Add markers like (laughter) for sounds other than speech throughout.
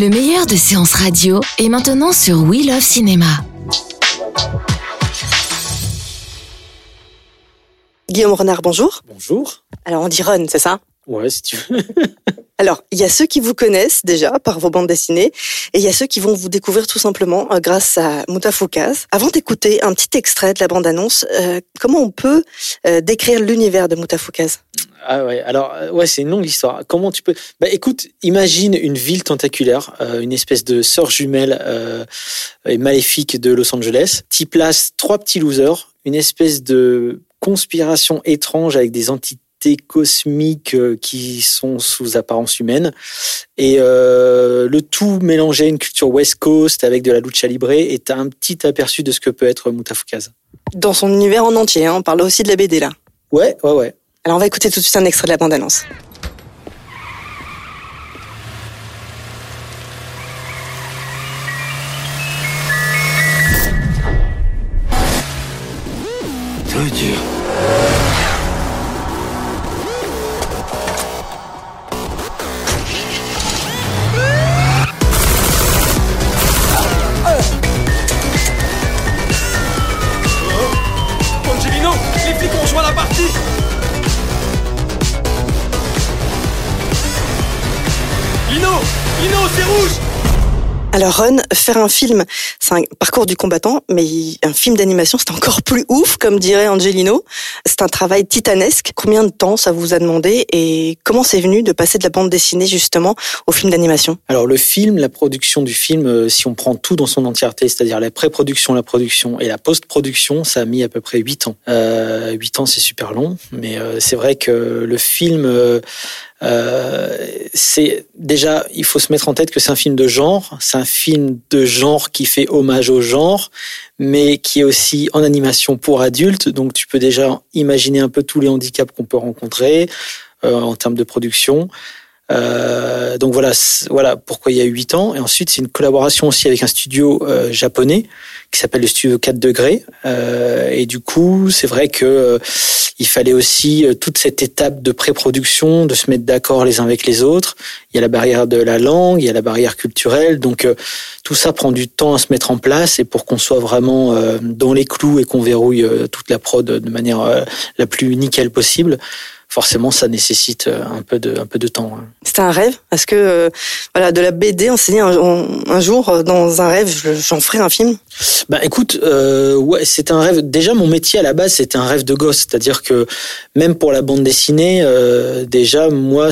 Le meilleur de séances radio est maintenant sur We Love Cinéma. Guillaume Renard, bonjour. Bonjour. Alors on dit Ron, c'est ça? Ouais, si tu veux. (laughs) Alors, il y a ceux qui vous connaissent déjà par vos bandes dessinées, et il y a ceux qui vont vous découvrir tout simplement euh, grâce à Moutafoukaz. Avant d'écouter un petit extrait de la bande-annonce, euh, comment on peut euh, décrire l'univers de Moutafoukaz Ah ouais, alors euh, ouais, c'est une longue histoire. Comment tu peux Bah écoute, imagine une ville tentaculaire, euh, une espèce de sœur jumelle euh, et maléfique de Los Angeles. T'y places trois petits losers, une espèce de conspiration étrange avec des entités cosmiques euh, qui sont sous apparence humaine et euh, le tout mélangé à une culture West Coast avec de la lucha libre et t'as un petit aperçu de ce que peut être Moutafoukaz. Dans son univers en entier, hein, on parle aussi de la BD là. Ouais, ouais, ouais. Alors on va écouter tout de suite un extrait de la bande-annonce. Dire. Angelino, les flics ont rejoint la partie Lino Lino, c'est rouge Alors Ron, faire un film, c'est un parcours du combattant, mais un film d'animation, c'est encore plus ouf, comme dirait Angelino. C'est un travail titanesque. Combien de temps ça vous a demandé et comment c'est venu de passer de la bande dessinée justement au film d'animation? Alors le film, la production du film, euh, si on prend tout dans son entièreté, c'est-à-dire la pré-production, la production et la post-production, ça a mis à peu près 8 ans. Euh, 8 ans, c'est super long, mais euh, c'est vrai que le film, euh, c'est déjà, il faut se mettre en tête que c'est un film de genre, c'est un film de genre qui fait hommage au genre, mais qui est aussi en animation pour adultes, donc tu peux déjà imaginer un peu tous les handicaps qu'on peut rencontrer euh, en termes de production. Euh, donc voilà, voilà pourquoi il y a eu 8 ans. Et ensuite, c'est une collaboration aussi avec un studio euh, japonais qui s'appelle le studio 4 degrés. Euh, et du coup, c'est vrai que euh, il fallait aussi euh, toute cette étape de pré-production, de se mettre d'accord les uns avec les autres. Il y a la barrière de la langue, il y a la barrière culturelle. Donc tout ça prend du temps à se mettre en place et pour qu'on soit vraiment dans les clous et qu'on verrouille toute la prod de manière la plus nickel possible. Forcément, ça nécessite euh, un peu de, un peu de temps. hein. C'était un rêve? Parce que euh, voilà, de la BD, on s'est dit un, on- un jour euh, dans un rêve, je- j'en ferai un film? Bah écoute, euh, ouais, c'est un rêve. Déjà, mon métier à la base, c'était un rêve de gosse, c'est-à-dire que même pour la bande dessinée, euh, déjà moi,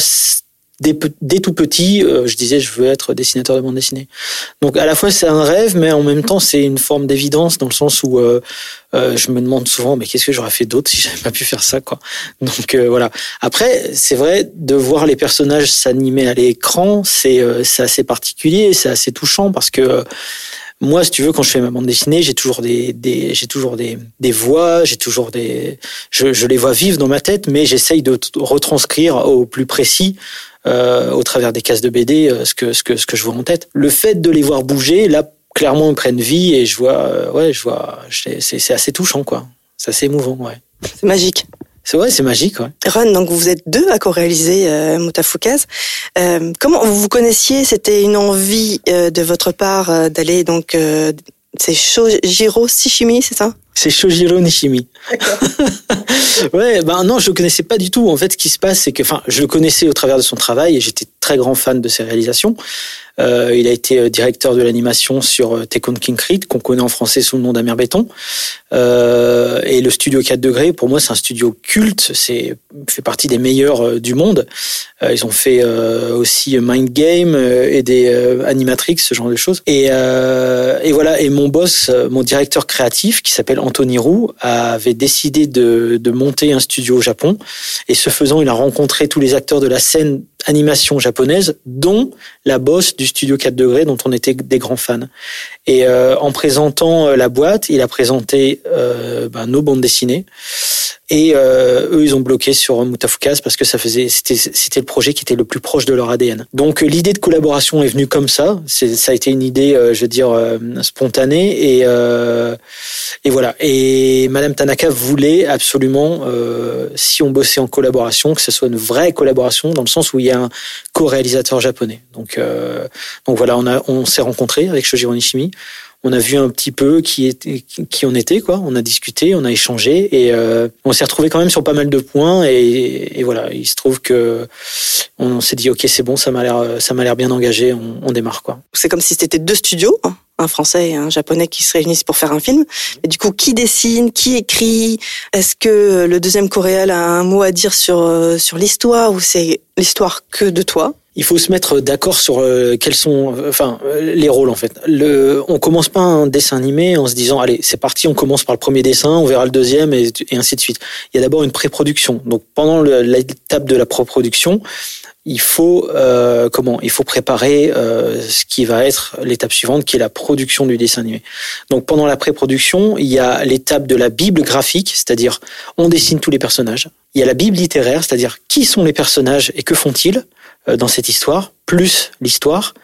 dès, tout petit, euh, je disais je veux être dessinateur de bande dessinée. Donc à la fois c'est un rêve, mais en même temps c'est une forme d'évidence dans le sens où euh, euh, je me demande souvent mais qu'est-ce que j'aurais fait d'autre si j'avais pas pu faire ça quoi. Donc euh, voilà. Après c'est vrai de voir les personnages s'animer à l'écran, c'est euh, c'est assez particulier, c'est assez touchant parce que euh, moi, si tu veux, quand je fais ma bande dessinée, j'ai toujours des, des j'ai toujours des, des voix, j'ai toujours des, je, je les vois vivre dans ma tête, mais j'essaye de retranscrire au plus précis, euh, au travers des cases de BD, euh, ce que ce que ce que je vois en tête. Le fait de les voir bouger, là, clairement, ils prennent vie et je vois, euh, ouais, je vois, c'est assez touchant, quoi. C'est assez émouvant, ouais. C'est magique. C'est vrai, c'est magique, ouais. Ron, donc vous êtes deux à co-réaliser euh, Moutafoukaz. Euh, comment vous vous connaissiez? C'était une envie euh, de votre part d'aller donc c'est Shojiro Shishimi, c'est ça? C'est Shojiro Nishimi. (laughs) ouais, ben non, je le connaissais pas du tout. En fait, ce qui se passe, c'est que, enfin, je le connaissais au travers de son travail et j'étais très grand fan de ses réalisations. Euh, il a été euh, directeur de l'animation sur euh, Tekken King Creed, qu'on connaît en français sous le nom d'Amer Béton. Et le studio 4 degrés, pour moi, c'est un studio culte. C'est fait partie des meilleurs du monde. Ils ont fait aussi Mind Game et des Animatrix, ce genre de choses. Et, voilà. Et mon boss, mon directeur créatif, qui s'appelle Anthony Roux, avait décidé de monter un studio au Japon. Et ce faisant, il a rencontré tous les acteurs de la scène animation japonaise, dont la boss du studio 4 degrés, dont on était des grands fans. Et euh, en présentant euh, la boîte, il a présenté euh, ben, nos bandes dessinées. Et eux, ils ont bloqué sur Moutafoukaz parce que ça faisait, c'était, c'était le projet qui était le plus proche de leur ADN. Donc l'idée de collaboration est venue comme ça. Ça a été une idée, je veux dire, spontanée. Et, et voilà. Et Madame Tanaka voulait absolument, si on bossait en collaboration, que ce soit une vraie collaboration, dans le sens où il y a un co-réalisateur japonais. Donc, donc voilà, on on s'est rencontrés avec Shoji Nishimi on a vu un petit peu qui était qui on était quoi. On a discuté, on a échangé et euh, on s'est retrouvé quand même sur pas mal de points et, voilà. Il se trouve que on, s'est dit ok c'est bon, ça m'a l'air ça m'a l'air bien engagé, on, démarre quoi. C'est comme si c'était deux studios. Hein, un français et un japonais qui se réunissent pour faire un film. Et du coup, qui dessine, qui écrit? Est-ce que le deuxième coréal a un mot à dire sur euh, sur l'histoire ou c'est l'histoire que de toi? Il faut se mettre d'accord sur euh, quels sont, enfin, euh, les rôles en fait. Le, on commence pas un dessin animé en se disant, allez, c'est parti, on commence par le premier dessin, on verra le deuxième et, ainsi de suite. Il y a d'abord une pré-production. Donc pendant l'étape de la pré-production, il faut euh, comment Il faut préparer euh, ce qui va être l'étape suivante, qui est la production du dessin animé. Donc pendant la pré-production, il y a l'étape de la bible graphique, c'est-à-dire on dessine tous les personnages. Il y a la bible littéraire, c'est-à-dire qui sont les personnages et que font-ils? Dans cette histoire, plus l'histoire.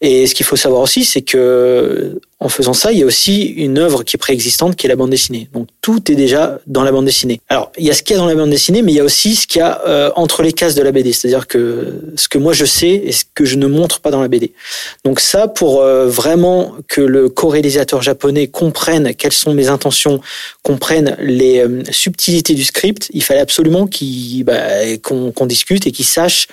Et ce qu'il faut savoir aussi, c'est que en faisant ça, il y a aussi une œuvre qui est préexistante, qui est la bande dessinée. Donc tout est déjà dans la bande dessinée. Alors il y a ce qu'il y a dans la bande dessinée, mais il y a aussi ce qu'il y a euh, entre les cases de la BD, c'est-à-dire que ce que moi je sais et ce que je ne montre pas dans la BD. Donc ça, pour euh, vraiment que le co-réalisateur japonais comprenne quelles sont mes intentions, comprenne les euh, subtilités du script, il fallait absolument bah, qu'on discute et qu'il sache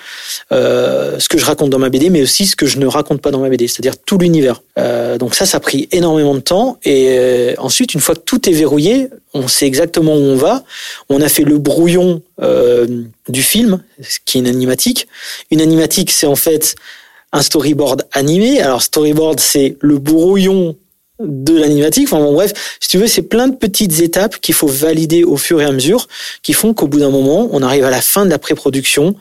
ce que je raconte dans ma BD, mais aussi ce que je ne raconte pas dans ma BD, c'est-à-dire tout l'univers. donc ça, ça a pris énormément de temps. Et euh, ensuite, une fois que tout est verrouillé, on sait exactement où on va. On a fait le brouillon euh, du film, qui est une animatique. Une animatique, c'est en fait un storyboard animé. Alors, storyboard, c'est le brouillon de l'animatique. Enfin bon, bref, si tu veux, c'est plein de petites étapes qu'il faut valider au fur et à mesure, qui font qu'au bout d'un moment, on arrive à la fin de la pré-production.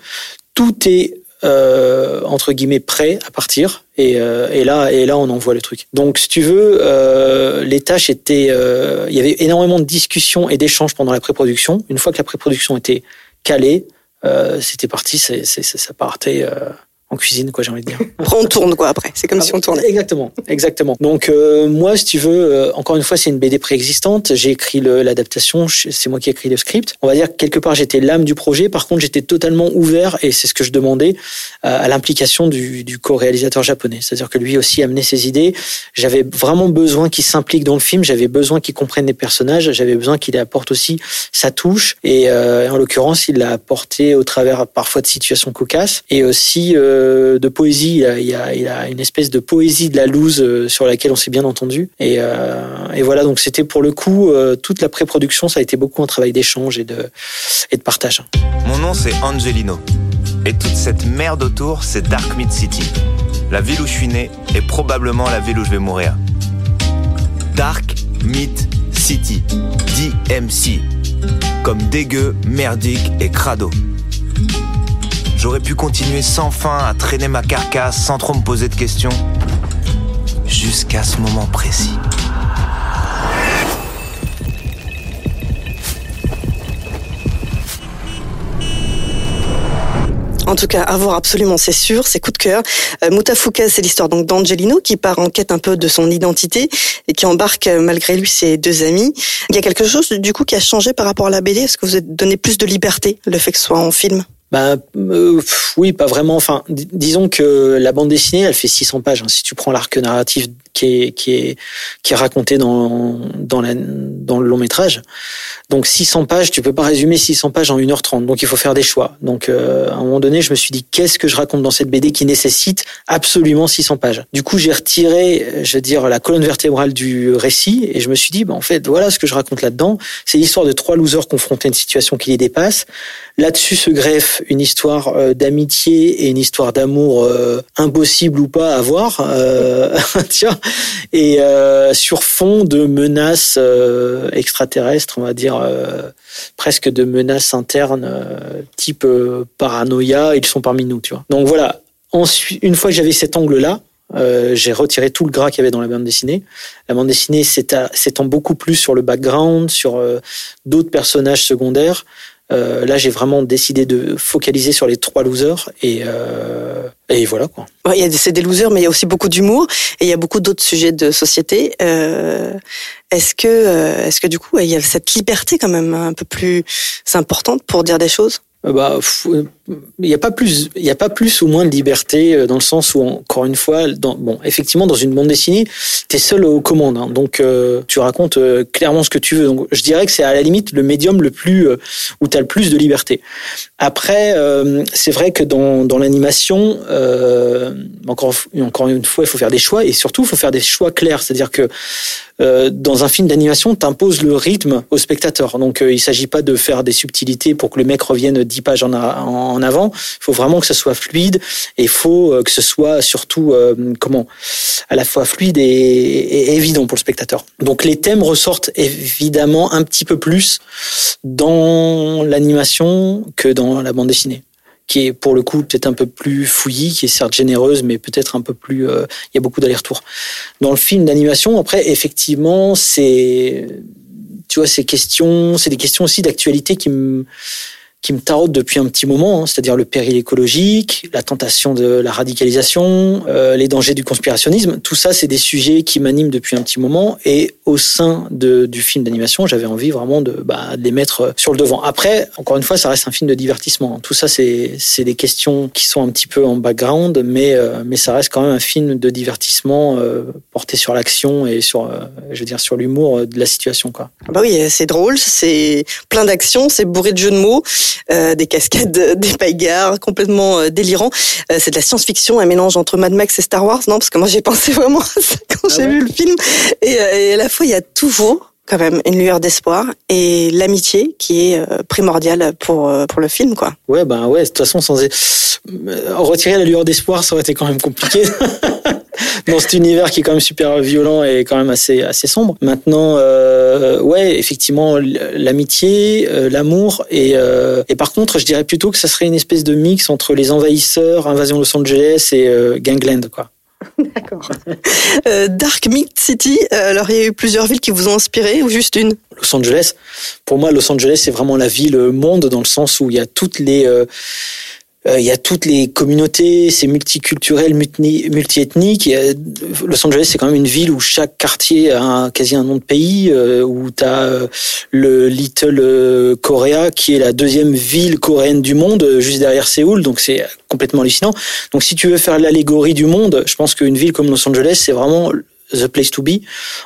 Tout est euh, entre guillemets prêt à partir et, euh, et, là et là on envoie le truc. Donc si tu veux, euh, les tâches étaient, euh, il y avait énormément de discussions et d'échanges pendant la pré-production. Une fois que la pré-production était calée, euh, c'était parti, c'est, ça partait en cuisine, quoi, j'ai envie de dire. (laughs) on tourne, quoi, après. C'est comme ah si on tournait. Exactement, exactement. Donc, euh, moi, si tu veux, euh, encore une fois, c'est une BD préexistante. J'ai écrit l'adaptation, c'est moi qui ai écrit le script. On va dire que quelque part, j'étais l'âme du projet. Par contre, j'étais totalement ouvert, et c'est ce que je demandais, euh, à l'implication du, du co-réalisateur japonais. C'est-à-dire que lui aussi amenait ses idées. J'avais vraiment besoin qu'il s'implique dans le film. J'avais besoin qu'il comprenne les personnages. J'avais besoin qu'il apporte aussi sa touche. Et en l'occurrence, il l'a apporté au travers parfois de situations cocasses et aussi de poésie. Il a, a, une espèce de poésie de la loose euh, sur laquelle on s'est bien entendu. Et, euh, et voilà, donc c'était pour le coup, euh, toute la pré-production, ça a été beaucoup un travail d'échange et de, et partage. Mon nom, c'est Angelino. Et toute cette merde autour, c'est Dark Mid City. La ville où je suis né est probablement la ville où je vais mourir. Dark Mid City. DMC. Comme dégueu, merdique et crado. J'aurais pu continuer sans fin à traîner ma carcasse sans trop me poser de questions. Jusqu'à ce moment précis. En tout cas, à voir absolument, c'est sûr, c'est coup de cœur. Euh, c'est l'histoire d'Angelino qui part en quête un peu de son identité et qui embarque euh, malgré lui ses deux amis. Il y a quelque chose du coup qui a changé par rapport à la BD? Est-ce que vous avez donné plus de liberté, le fait que ce soit en film? Bah euh, oui, pas vraiment. Enfin, disons que la bande dessinée, elle fait 600 pages. Hein. Si tu prends l'arc narratif qui est qui est qui est raconté dans dans la dans le long métrage, donc 600 pages, tu peux pas résumer 600 pages en 1h30. Donc il faut faire des choix. Donc euh, à un moment donné, je me suis dit qu'est-ce que je raconte dans cette BD qui nécessite absolument 600 pages? Du coup, j'ai retiré, je veux dire, la colonne vertébrale du récit et je me suis dit, bah, en fait, voilà ce que je raconte là-dedans. C'est l'histoire de trois losers confrontés à une situation qui les dépasse. Là-dessus se greffe une histoire euh, d'amitié et une histoire d'amour euh, impossible ou pas à voir, (laughs) tiens, et sur fond de menaces extraterrestres, on va dire euh, presque de menaces internes euh, type euh, paranoïa, ils sont parmi nous, tu vois. Donc voilà. Une fois que j'avais cet angle-là, j'ai retiré tout le gras qu'il y avait dans la bande dessinée. La bande dessinée s'étend beaucoup plus sur le background, sur d'autres personnages secondaires. Euh, là, j'ai vraiment décidé de focaliser sur les trois losers et, euh, et voilà quoi. A c'est des losers, mais il y a aussi beaucoup d'humour et il y a beaucoup d'autres sujets de société. Euh, est-ce que, euh, est-ce que du coup, il y a cette liberté quand même un peu plus importante pour dire des choses? Bah, il n'y a pas plus, il a pas plus ou moins de liberté euh, dans le sens où encore une fois, bon, effectivement, dans une bande dessinée, tu es seul aux commandes, hein, donc euh, tu racontes euh, clairement ce que tu veux. Donc, je dirais que c'est à la limite le médium le plus où tu as le plus de liberté. Après, c'est vrai que dans, dans l'animation, encore encore une fois, il faut faire des choix et surtout, il faut faire des choix clairs, c'est-à-dire que euh, dans un film d'animation, t'imposes le rythme au spectateur. Donc, euh, il s'agit pas de faire des subtilités pour que le mec revienne dix pages en, en avant. Il faut vraiment que ce soit fluide et il faut euh, que ce soit surtout comment à la fois fluide et, et, évident pour le spectateur. Donc, les thèmes ressortent évidemment un petit peu plus dans l'animation que dans la bande dessinée qui est pour le coup peut-être un peu plus fouillie, qui est certes généreuse, mais peut-être un peu plus. Euh, il y a beaucoup d'allers-retours. Dans le film d'animation, après, effectivement, c'est, tu vois, ces questions, c'est des questions aussi d'actualité qui me qui me taraude depuis un petit moment, hein, c'est-à-dire le péril écologique, la tentation de la radicalisation, euh, les dangers du conspirationnisme. Tout ça, c'est des sujets qui m'animent depuis un petit moment. Et au sein de, du film d'animation, j'avais envie vraiment de, bah, les mettre sur le devant. Après, encore une fois, ça reste un film de divertissement. Tout ça, c'est des questions qui sont un petit peu en background, mais, euh, mais ça reste quand même un film de divertissement euh, porté sur l'action et sur, je sur l'humour de la situation. Quoi. Bah oui, c'est drôle, c'est plein d'action, c'est bourré de jeux de mots. Euh, des cascades, (laughs) des paillards complètement euh, délirants. Euh, c'est de la science-fiction, un mélange entre Mad Max et Star Wars, non Parce que moi j'ai pensé (laughs) vraiment à ça quand ah j'ai vu le film. Et, et à la fois il y a toujours quand même une lueur d'espoir et l'amitié qui est primordiale pour pour le film quoi. Ouais ben ouais de toute façon sans retirer la lueur d'espoir ça aurait été quand même compliqué. (laughs) dans cet univers qui est quand même super violent et quand même assez assez sombre. Maintenant, euh, ouais, effectivement, l'amitié, euh, l'amour et euh, et par contre, je dirais plutôt que ça serait une espèce de mix entre les envahisseurs, Invasion Los Angeles et Gangland, quoi. D'accord. Euh, Dark Meat City, alors il y a eu plusieurs villes qui vous ont inspiré ou juste une? Los Angeles. Pour moi, Los Angeles, c'est vraiment la ville monde dans le sens où il y a toutes les euh, il y a toutes les communautés, c'est multiculturel, multiethnique. Los Angeles, c'est quand même une ville où chaque quartier a quasi un nom de pays, euh, où tu as euh, le Little Korea, qui est la deuxième ville coréenne du monde, juste derrière Séoul, donc c'est complètement hallucinant. Donc si tu veux faire l'allégorie du monde, je pense qu'une ville comme Los Angeles, c'est vraiment the place to be.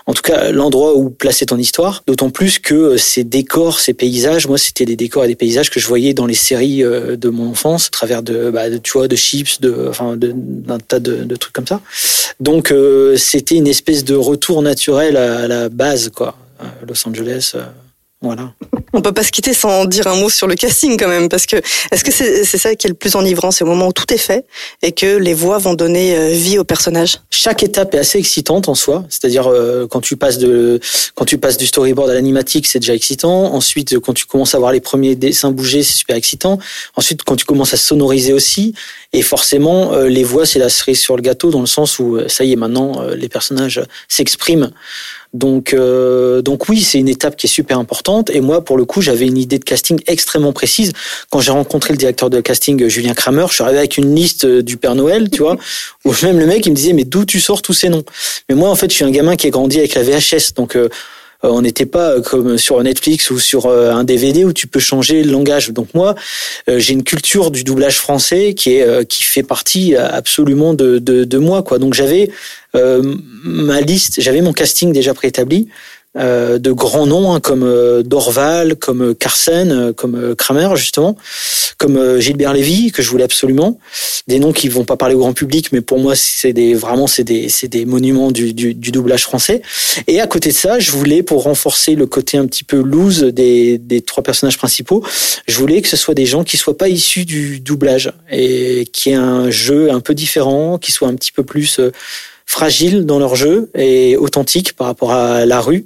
En tout cas, l'endroit où placer ton histoire. D'autant plus que euh, ces décors, ces paysages, moi, c'était des décors et des paysages que je voyais dans les séries euh, de mon enfance, à travers de, bah, de tu vois, de chips, de, enfin, d'un tas de, trucs comme ça. Donc, euh, c'était une espèce de retour naturel à, la base, quoi. Los Angeles. Voilà. On peut pas se quitter sans dire un mot sur le casting quand même, parce que est-ce que c'est ça qui est le plus enivrant, c'est au moment où tout est fait et que les voix vont donner euh, vie au personnage? Chaque étape est assez excitante en soi, c'est-à-dire euh, quand tu passes de quand tu passes du storyboard à l'animatique, c'est déjà excitant. Ensuite, quand tu commences à voir les premiers dessins bouger, c'est super excitant. Ensuite, quand tu commences à sonoriser aussi, et forcément, euh, les voix c'est la cerise sur le gâteau dans le sens où ça y est maintenant les personnages s'expriment donc, euh, donc oui, c'est une étape qui est super importante. Et moi, pour le coup, j'avais une idée de casting extrêmement précise. Quand j'ai rencontré le directeur de casting, Julien Kramer, je suis arrivé avec une liste euh, du Père Noël, tu vois, (laughs) où même le mec, il me disait, mais d'où tu sors tous ces noms? Mais moi, en fait, je suis un gamin qui a grandi avec la VHS, donc euh, euh, on n'était pas comme sur Netflix ou sur euh, un DVD où tu peux changer le langage. Donc moi, euh, j'ai une culture du doublage français qui est qui fait partie absolument de, de, de moi quoi. Donc j'avais ma liste, j'avais mon casting déjà préétabli. Euh, de grands noms hein, comme euh, Dorval, comme euh, Carsen, comme Kramer justement, comme Gilbert Lévy que je voulais absolument. Des noms qui vont pas parler au grand public, mais pour moi c'est des vraiment c'est des c'est des monuments du, du, du, doublage français. Et à côté de ça, je voulais pour renforcer le côté un petit peu loose des des trois personnages principaux, je voulais que ce soit des gens qui soient pas issus du doublage et qui aient un jeu un peu différent, qui soit un petit peu plus fragiles dans leur jeu et authentiques par rapport à la rue.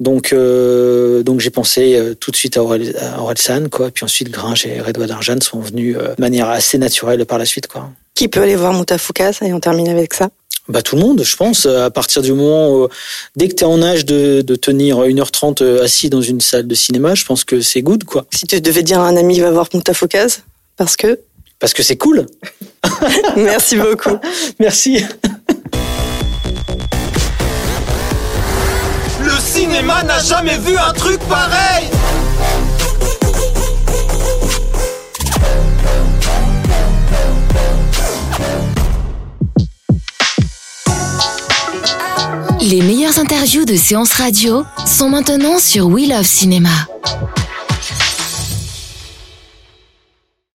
Donc, euh, donc j'ai pensé euh, tout de suite à Orelsan, quoi. Puis ensuite, Gringe et Redouard Darjan sont venus euh, de manière assez naturelle par la suite, quoi. Qui peut aller voir Moutafoukaz et on termine avec ça? Bah tout le monde, je pense. À partir du moment où, dès que tu es en âge de, de tenir 1h30 assis dans une salle de cinéma, je pense que c'est good, quoi. Si tu devais dire à un ami, va voir Moutafoukaz, parce que? Parce que c'est cool. (laughs) Merci beaucoup. (laughs) Merci. cinéma n'a jamais vu un truc pareil Les meilleures interviews de séances radio sont maintenant sur We Love Cinéma.